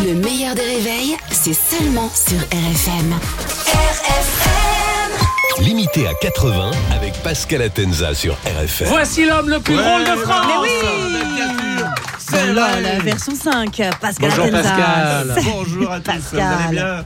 Le meilleur des réveils, c'est seulement sur RFM. RFM Limité à 80 avec Pascal Atenza sur RFM. Voici l'homme le plus drôle de France. Mais oui C'est la version 5, Pascal Bonjour, Atenza. Pascal. Bonjour à tous, vous Pascal. allez bien?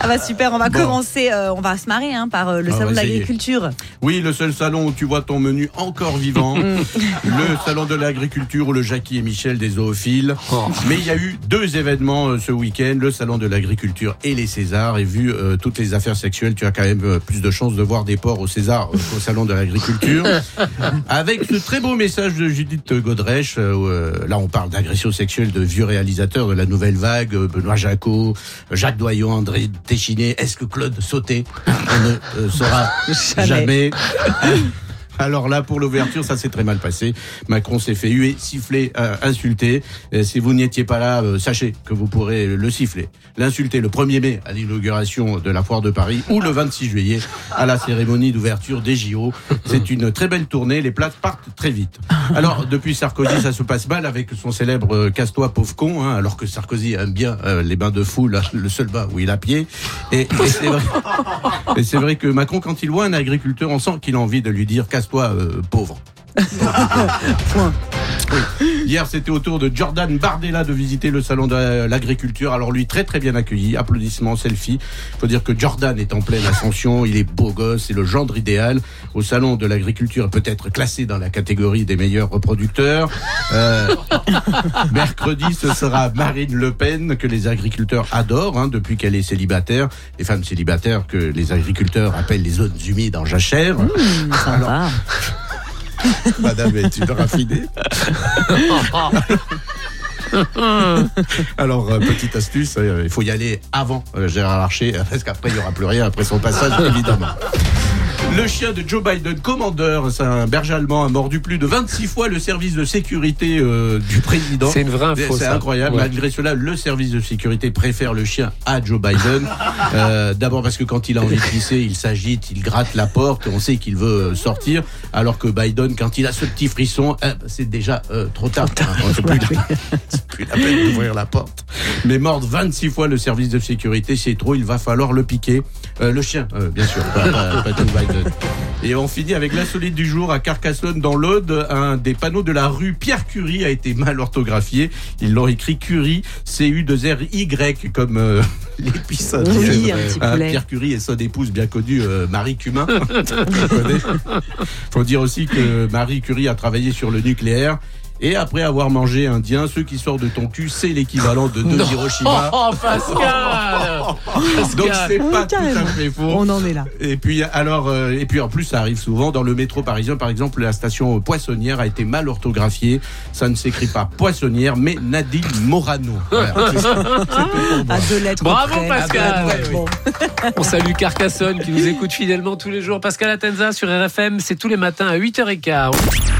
Ça va super, on va Bon. commencer, euh, on va se marrer hein, par euh, le Ah, salon on de l'agriculture. Oui, le seul salon où tu vois ton menu encore vivant. le salon de l'agriculture où le Jackie et Michel des zoophiles. Oh. Mais il y a eu deux événements euh, ce week-end, le salon de l'agriculture et les Césars. Et vu euh, toutes les affaires sexuelles, tu as quand même euh, plus de chances de voir des porcs au César euh, qu'au salon de l'agriculture. Avec ce très beau message de Judith Godrèche, là on parle d'agression sexuelle de vieux réalisateurs de la nouvelle vague, Benoît Jacot, Jacques Doyon, André Téchiné. Est-ce que Claude Sauté On ne euh, saura Jamais. jamais. Alors là, pour l'ouverture, ça s'est très mal passé. Macron s'est fait huer, siffler, euh, insulter. Si vous n'étiez pas là, euh, sachez que vous pourrez le siffler, l'insulter le 1er mai à l'inauguration de la foire de Paris ou le 26 juillet à la cérémonie d'ouverture des JO. C'est une très belle tournée, les places partent très vite. Alors, depuis Sarkozy, ça se passe mal avec son célèbre euh, casse-toi pauvre con, hein, alors que Sarkozy aime bien euh, les bains de foule, le seul bain où il a pied. Et, c'est vrai, que Macron, quand il voit un agriculteur, on sent qu'il a envie de lui dire casse-toi, euh, pauvre. Point. Hier, c'était au tour de Jordan Bardella de visiter le salon de l'agriculture. Alors lui, très très bien accueilli. Applaudissements, selfie. Faut dire que Jordan est en pleine ascension. Il est beau gosse, c'est le gendre idéal. Au salon de l'agriculture, peut-être classé dans la catégorie des meilleurs reproducteurs. Euh, mercredi, ce sera Marine Le Pen que les agriculteurs adorent hein, depuis qu'elle est célibataire. Les femmes célibataires que les agriculteurs appellent les zones humides en jachère. Mmh. Madame est une raffinée. Alors, euh, petite astuce, euh, il faut y aller avant euh, Gérard Larcher, parce qu'après, il n'y aura plus rien après son passage, évidemment. Le chien de Joe Biden, commandeur, c'est un berger allemand, a mordu plus de 26 fois le service de sécurité euh, du président. C'est une vraie info, C'est incroyable. Ouais. Malgré cela, le service de sécurité préfère le chien à Joe Biden. Euh, D'abord parce que quand il a envie de pisser, il s'agite, il gratte la porte, on sait qu'il veut euh, sortir. Alors que Biden, quand il a ce petit frisson, eh, c'est déjà euh, trop tard. Hein, plus, plus la peine d'ouvrir la porte. Mais mordre 26 fois le service de sécurité, c'est trop, il va falloir le piquer. Euh, le chien, euh, bien sûr, pas, pas- pas Joe Biden. Et on finit avec l'insolite du jour à Carcassonne dans l'Aude. Un des panneaux de la rue Pierre Curie a été mal orthographié. Ils l'ont écrit Curie, C-U-2-R-Y, comme euh, indienne. Oui, un petit Ah, poulet. Pierre Curie et son épouse bien connue, euh, Marie Cumin. Connais Faut dire aussi que Marie Curie a travaillé sur le nucléaire. Et après avoir mangé indien, ceux qui sortent de ton cul, c'est l'équivalent de deux Hiroshima. Oh, Pascal Donc c'est pas tout à fait faux. On en est là. Et puis alors, euh, et puis en plus, ça arrive souvent dans le métro parisien. Par exemple, la station Poissonnière a été mal orthographiée. Ça ne s'écrit pas Poissonnière, mais Nadine Morano. Voilà. À deux lettres. Bravo, près. Pascal. Ah, ouais, bon. On salue Carcassonne qui nous écoute fidèlement tous les jours. Pascal Atenza sur RFM, c'est tous les matins à 8h15.